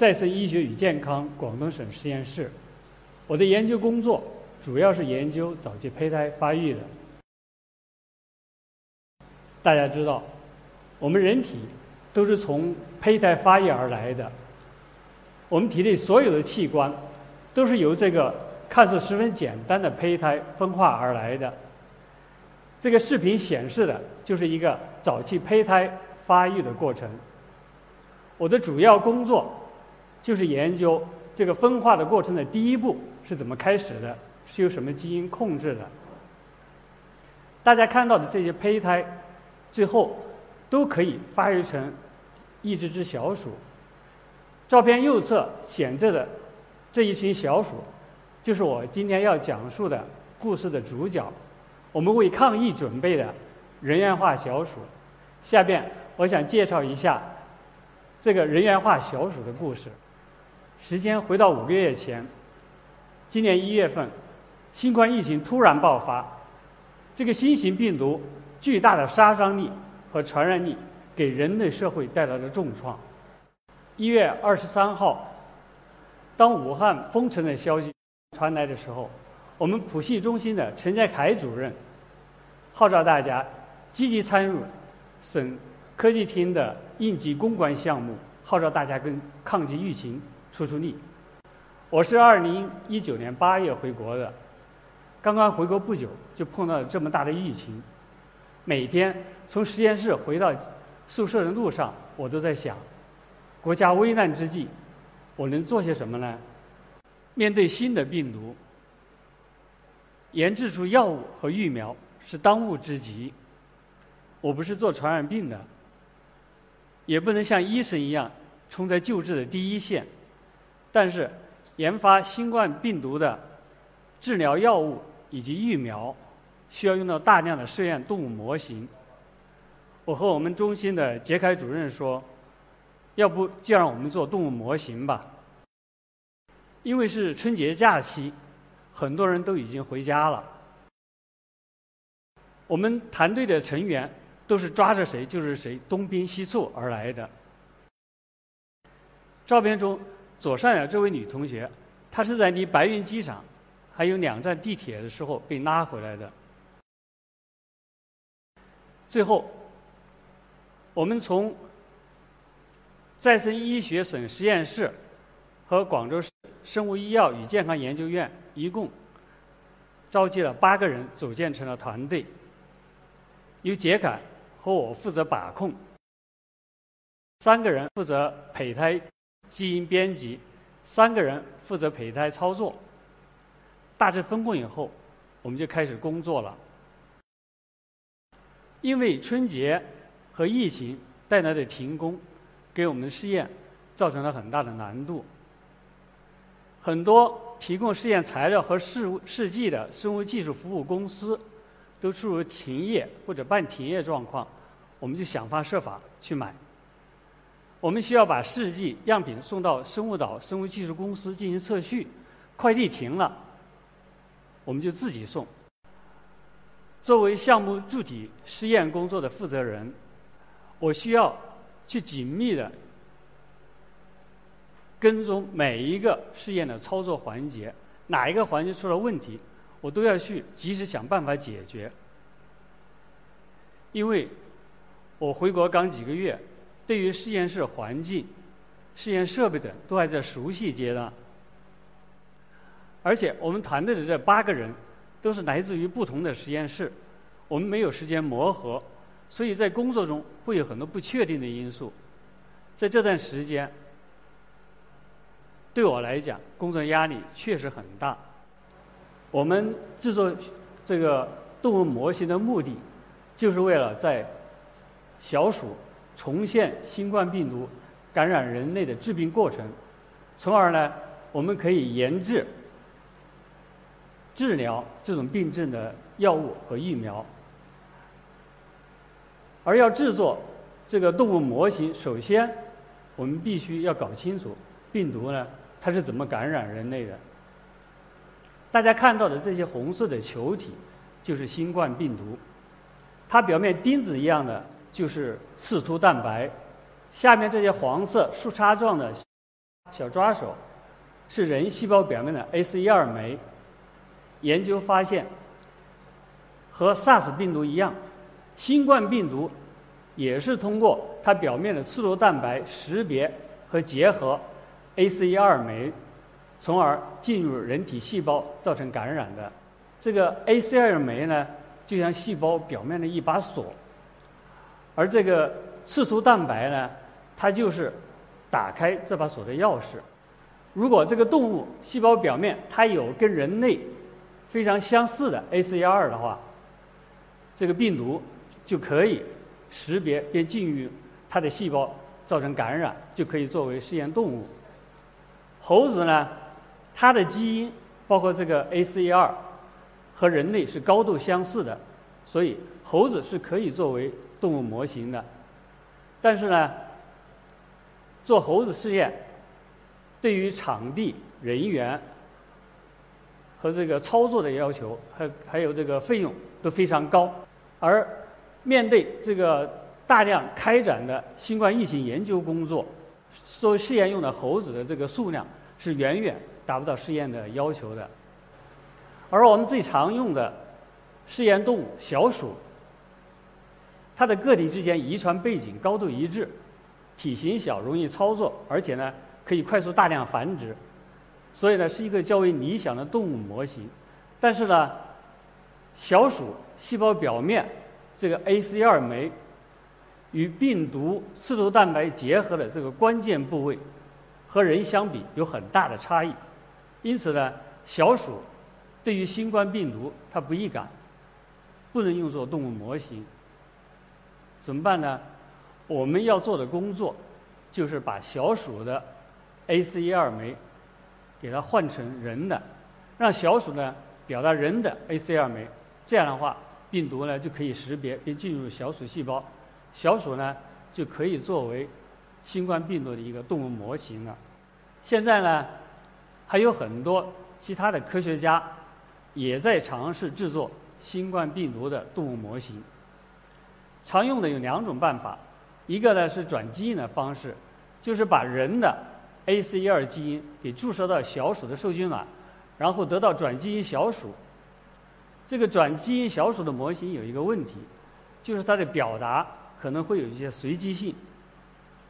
再生医学与健康广东省实验室。我的研究工作主要是研究早期胚胎发育的。大家知道，我们人体都是从胚胎发育而来的。我们体内所有的器官都是由这个看似十分简单的胚胎分化而来的。这个视频显示的就是一个早期胚胎发育的过程。我的主要工作就是研究这个分化的过程的第一步是怎么开始的，是由什么基因控制的。大家看到的这些胚胎，最后都可以发育成一只只小鼠。照片右侧显着的这一群小鼠，就是我今天要讲述的故事的主角。我们为抗疫准备的人源化小鼠。下面我想介绍一下这个人源化小鼠的故事。时间回到五个月前，今年一月份，新冠疫情突然爆发，这个新型病毒巨大的杀伤力和传染力给人类社会带来了重创。一月二十三号，当武汉封城的消息传来的时候。我们普系中心的陈家凯主任号召大家积极参与省科技厅的应急攻关项目，号召大家跟抗击疫情出出力。我是二零一九年八月回国的，刚刚回国不久就碰到了这么大的疫情，每天从实验室回到宿舍的路上，我都在想，国家危难之际，我能做些什么呢？面对新的病毒。研制出药物和疫苗是当务之急。我不是做传染病的，也不能像医生一样冲在救治的第一线。但是，研发新冠病毒的治疗药物以及疫苗，需要用到大量的试验动物模型。我和我们中心的杰凯主任说：“要不就让我们做动物模型吧，因为是春节假期。”很多人都已经回家了。我们团队的成员都是抓着谁就是谁，东拼西凑而来的。照片中左上角这位女同学，她是在离白云机场还有两站地铁的时候被拉回来的。最后，我们从再生医学省实验室和广州市生物医药与健康研究院。一共召集了八个人，组建成了团队。由杰凯和我负责把控，三个人负责胚胎基因编辑，三个人负责胚胎操作。大致分工以后，我们就开始工作了。因为春节和疫情带来的停工，给我们的试验造成了很大的难度。很多。提供试验材料和试试剂的生物技术服务公司都处于停业或者半停业状况，我们就想方设法去买。我们需要把试剂样品送到生物岛生物技术公司进行测序，快递停了，我们就自己送。作为项目主体试验工作的负责人，我需要去紧密的。跟踪每一个试验的操作环节，哪一个环节出了问题，我都要去及时想办法解决。因为我回国刚几个月，对于实验室环境、试验设备等都还在熟悉阶段。而且我们团队的这八个人都是来自于不同的实验室，我们没有时间磨合，所以在工作中会有很多不确定的因素。在这段时间。对我来讲，工作压力确实很大。我们制作这个动物模型的目的，就是为了在小鼠重现新冠病毒感染人类的致病过程，从而呢，我们可以研制、治疗这种病症的药物和疫苗。而要制作这个动物模型，首先我们必须要搞清楚病毒呢它是怎么感染人类的。大家看到的这些红色的球体就是新冠病毒，它表面钉子一样的就是刺突蛋白，下面这些黄色树杈状的小抓手是人细胞表面的 ACE2 酶。研究发现，和 SARS 病毒一样。新冠病毒也是通过它表面的刺突蛋白识别和结合 ACE2 酶，从而进入人体细胞造成感染的。这个 ACE2 酶呢，就像细胞表面的一把锁，而这个刺突蛋白呢，它就是打开这把锁的钥匙。如果这个动物细胞表面它有跟人类非常相似的 ACE2 的话，这个病毒。就可以识别并进入它的细胞，造成感染，就可以作为试验动物。猴子呢，它的基因包括这个 ACE2 和人类是高度相似的，所以猴子是可以作为动物模型的。但是呢，做猴子试验，对于场地、人员和这个操作的要求，还还有这个费用都非常高，而。面对这个大量开展的新冠疫情研究工作，做试验用的猴子的这个数量是远远达不到试验的要求的。而我们最常用的试验动物小鼠，它的个体之间遗传背景高度一致，体型小，容易操作，而且呢可以快速大量繁殖，所以呢是一个较为理想的动物模型。但是呢，小鼠细胞表面。这个 ACE2 酶与病毒刺突蛋白结合的这个关键部位，和人相比有很大的差异，因此呢，小鼠对于新冠病毒它不易感，不能用作动物模型。怎么办呢？我们要做的工作就是把小鼠的 ACE2 酶给它换成人的，让小鼠呢表达人的 ACE2 酶，这样的话。病毒呢就可以识别并进入小鼠细胞，小鼠呢就可以作为新冠病毒的一个动物模型了。现在呢还有很多其他的科学家也在尝试制作新冠病毒的动物模型。常用的有两种办法，一个呢是转基因的方式，就是把人的 ACE2 基因给注射到小鼠的受精卵，然后得到转基因小鼠。这个转基因小鼠的模型有一个问题，就是它的表达可能会有一些随机性。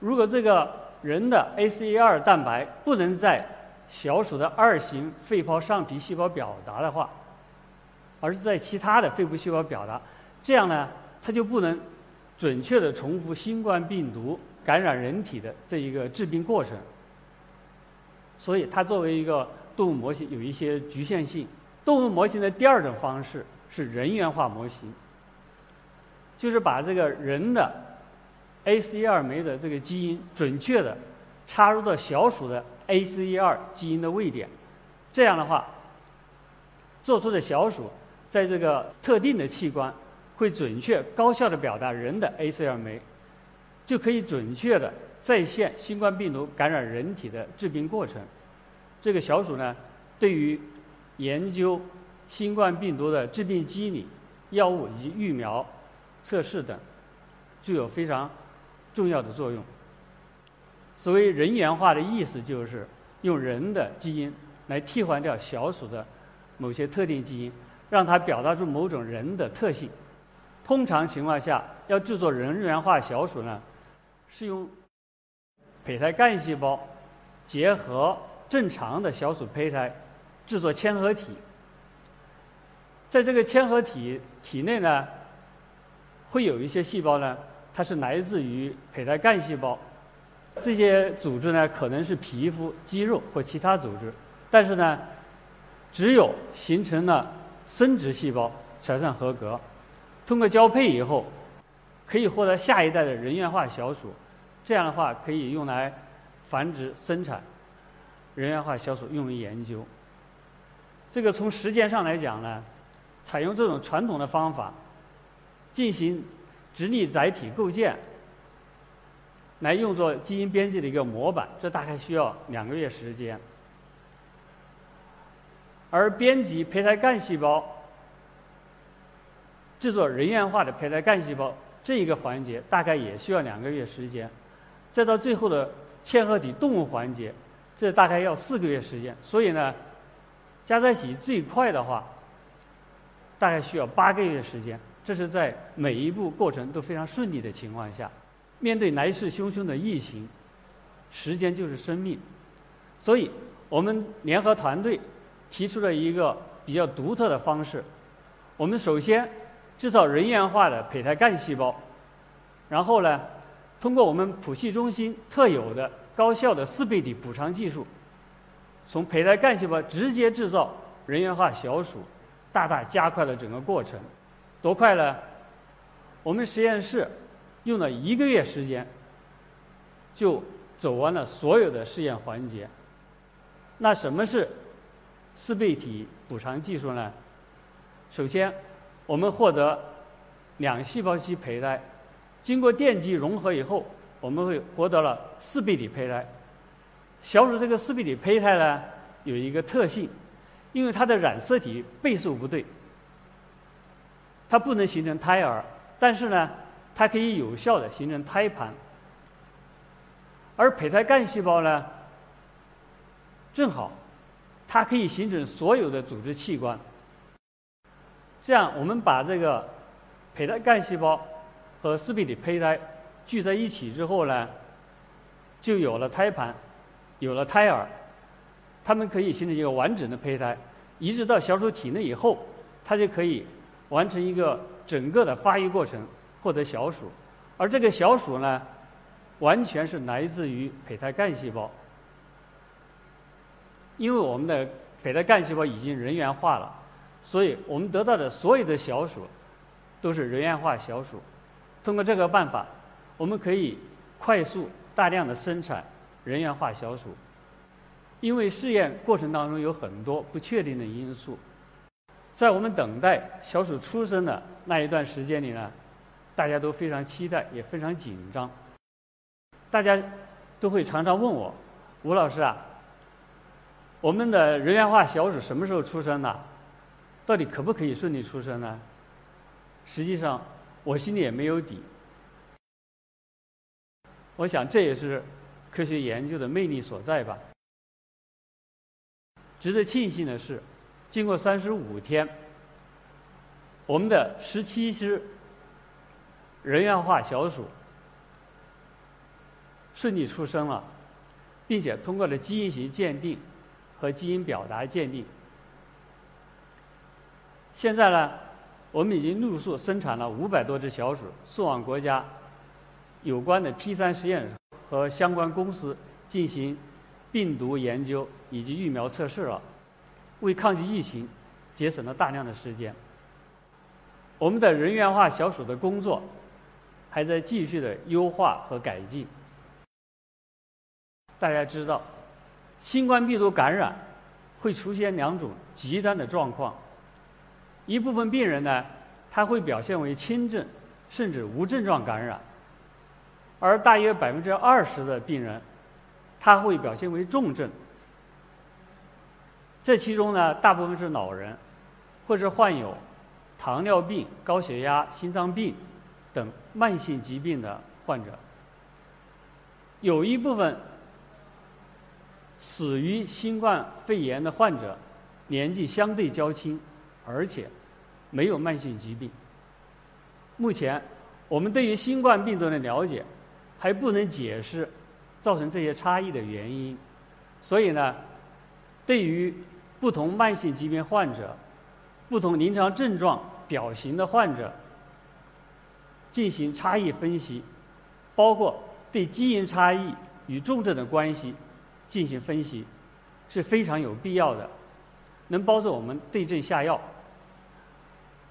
如果这个人的 ACE2 蛋白不能在小鼠的二型肺泡上皮细胞表达的话，而是在其他的肺部细胞表达，这样呢，它就不能准确的重复新冠病毒感染人体的这一个致病过程。所以，它作为一个动物模型有一些局限性。动物模型的第二种方式是人源化模型，就是把这个人的 ACE2 酶的这个基因准确的插入到小鼠的 ACE2 基因的位点，这样的话，做出的小鼠在这个特定的器官会准确高效的表达人的 ACE2 酶，就可以准确的再现新冠病毒感染人体的致病过程。这个小鼠呢，对于研究新冠病毒的致病机理、药物以及疫苗测试等，具有非常重要的作用。所谓人源化的意思，就是用人的基因来替换掉小鼠的某些特定基因，让它表达出某种人的特性。通常情况下，要制作人源化小鼠呢，是用胚胎干细胞结合正常的小鼠胚胎。制作嵌合体，在这个嵌合体体内呢，会有一些细胞呢，它是来自于胚胎干细胞，这些组织呢可能是皮肤、肌肉或其他组织，但是呢，只有形成了生殖细胞才算合格。通过交配以后，可以获得下一代的人源化小鼠，这样的话可以用来繁殖生产。人源化小鼠用于研究。这个从时间上来讲呢，采用这种传统的方法进行直立载体构建，来用作基因编辑的一个模板，这大概需要两个月时间。而编辑胚胎干细胞、制作人源化的胚胎干细胞这一个环节，大概也需要两个月时间。再到最后的嵌合体动物环节，这大概要四个月时间。所以呢，加在一起最快的话，大概需要八个月时间。这是在每一步过程都非常顺利的情况下，面对来势汹汹的疫情，时间就是生命。所以我们联合团队。提出了一个比较独特的方式，我们首先制造人源化的胚胎干细胞，然后呢，通过我们谱系中心特有的高效的四倍体补偿技术，从胚胎干细胞直接制造人源化小鼠，大大加快了整个过程。多快呢？我们实验室用了一个月时间，就走完了所有的试验环节。那什么是？四倍体补偿技术呢？首先，我们获得两细胞期胚胎，经过电极融合以后，我们会获得了四倍体胚胎。小鼠这个四倍体胚胎呢，有一个特性，因为它的染色体倍数不对，它不能形成胎儿，但是呢，它可以有效的形成胎盘。而胚胎干细胞呢，正好。它可以形成所有的组织器官。这样，我们把这个胚胎干细胞和四倍体胚胎聚在一起之后呢，就有了胎盘，有了胎儿，它们可以形成一个完整的胚胎。移植到小鼠体内以后，它就可以完成一个整个的发育过程，获得小鼠。而这个小鼠呢，完全是来自于胚胎干细胞。因为我们的胚胎干细胞已经人源化了，所以我们得到的所有的小鼠都是人源化小鼠。通过这个办法，我们可以快速大量的生产人源化小鼠。因为试验过程当中有很多不确定的因素，在我们等待小鼠出生的那一段时间里呢，大家都非常期待，也非常紧张。大家都会常常问我，吴老师啊。我们的人源化小鼠什么时候出生呢？到底可不可以顺利出生呢？实际上，我心里也没有底。我想这也是科学研究的魅力所在吧。值得庆幸的是，经过三十五天，我们的十七只人源化小鼠顺利出生了，并且通过了基因型鉴定。和基因表达鉴定。现在呢，我们已经陆续生产了五百多只小鼠，送往国家有关的 P 三实验室和相关公司进行病毒研究以及疫苗测试了，为抗击疫情节省了大量的时间。我们的人源化小鼠的工作还在继续的优化和改进。大家知道。新冠病毒感染会出现两种极端的状况，一部分病人呢，他会表现为轻症，甚至无症状感染；而大约百分之二十的病人，他会表现为重症。这其中呢，大部分是老人，或者患有糖尿病、高血压、心脏病等慢性疾病的患者，有一部分。死于新冠肺炎的患者，年纪相对较轻，而且没有慢性疾病。目前，我们对于新冠病毒的了解还不能解释造成这些差异的原因，所以呢，对于不同慢性疾病患者、不同临床症状表型的患者进行差异分析，包括对基因差异与重症的关系。进行分析是非常有必要的，能帮助我们对症下药。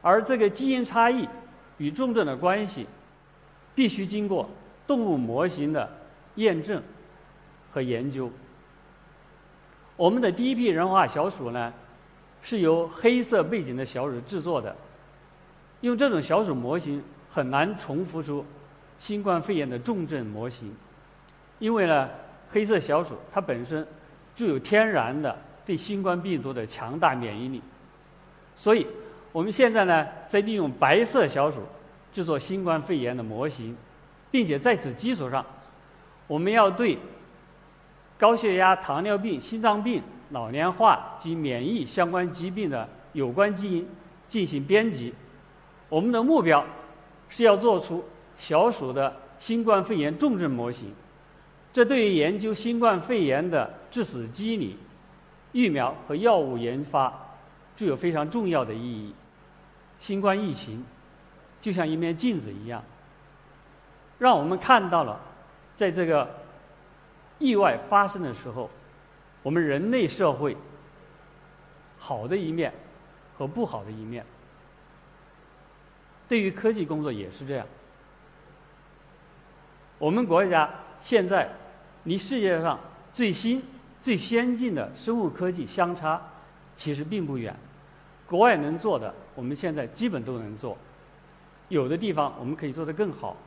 而这个基因差异与重症的关系，必须经过动物模型的验证和研究。我们的第一批人化小鼠呢，是由黑色背景的小鼠制作的。用这种小鼠模型很难重复出新冠肺炎的重症模型，因为呢，黑色小鼠它本身具有天然的对新冠病毒的强大免疫力，所以我们现在呢，在利用白色小鼠制作新冠肺炎的模型，并且在此基础上，我们要对。高血压、糖尿病、心脏病、老年化及免疫相关疾病的有关基因进行编辑。我们的目标是要做出小鼠的新冠肺炎重症模型。这对于研究新冠肺炎的致死机理、疫苗和药物研发具有非常重要的意义。新冠疫情就像一面镜子一样，让我们看到了在这个。意外发生的时候，我们人类社会好的一面和不好的一面，对于科技工作也是这样。我们国家现在离世界上最新、最先进的生物科技相差其实并不远，国外能做的，我们现在基本都能做，有的地方我们可以做得更好。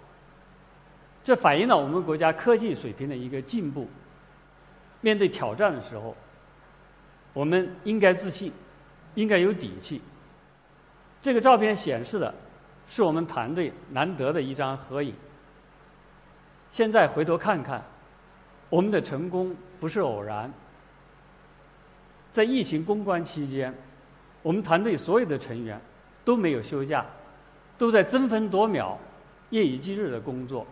这反映了我们国家科技水平的一个进步。面对挑战的时候，我们应该自信，应该有底气。这个照片显示的是我们团队难得的一张合影。现在回头看看，我们的成功不是偶然。在疫情攻关期间，我们团队所有的成员都没有休假，都在争分夺秒、夜以继日的工作。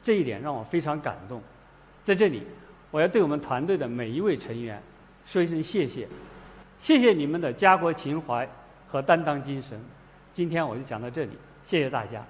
这一点让我非常感动，在这里，我要对我们团队的每一位成员说一声谢谢，谢谢你们的家国情怀和担当精神。今天我就讲到这里，谢谢大家。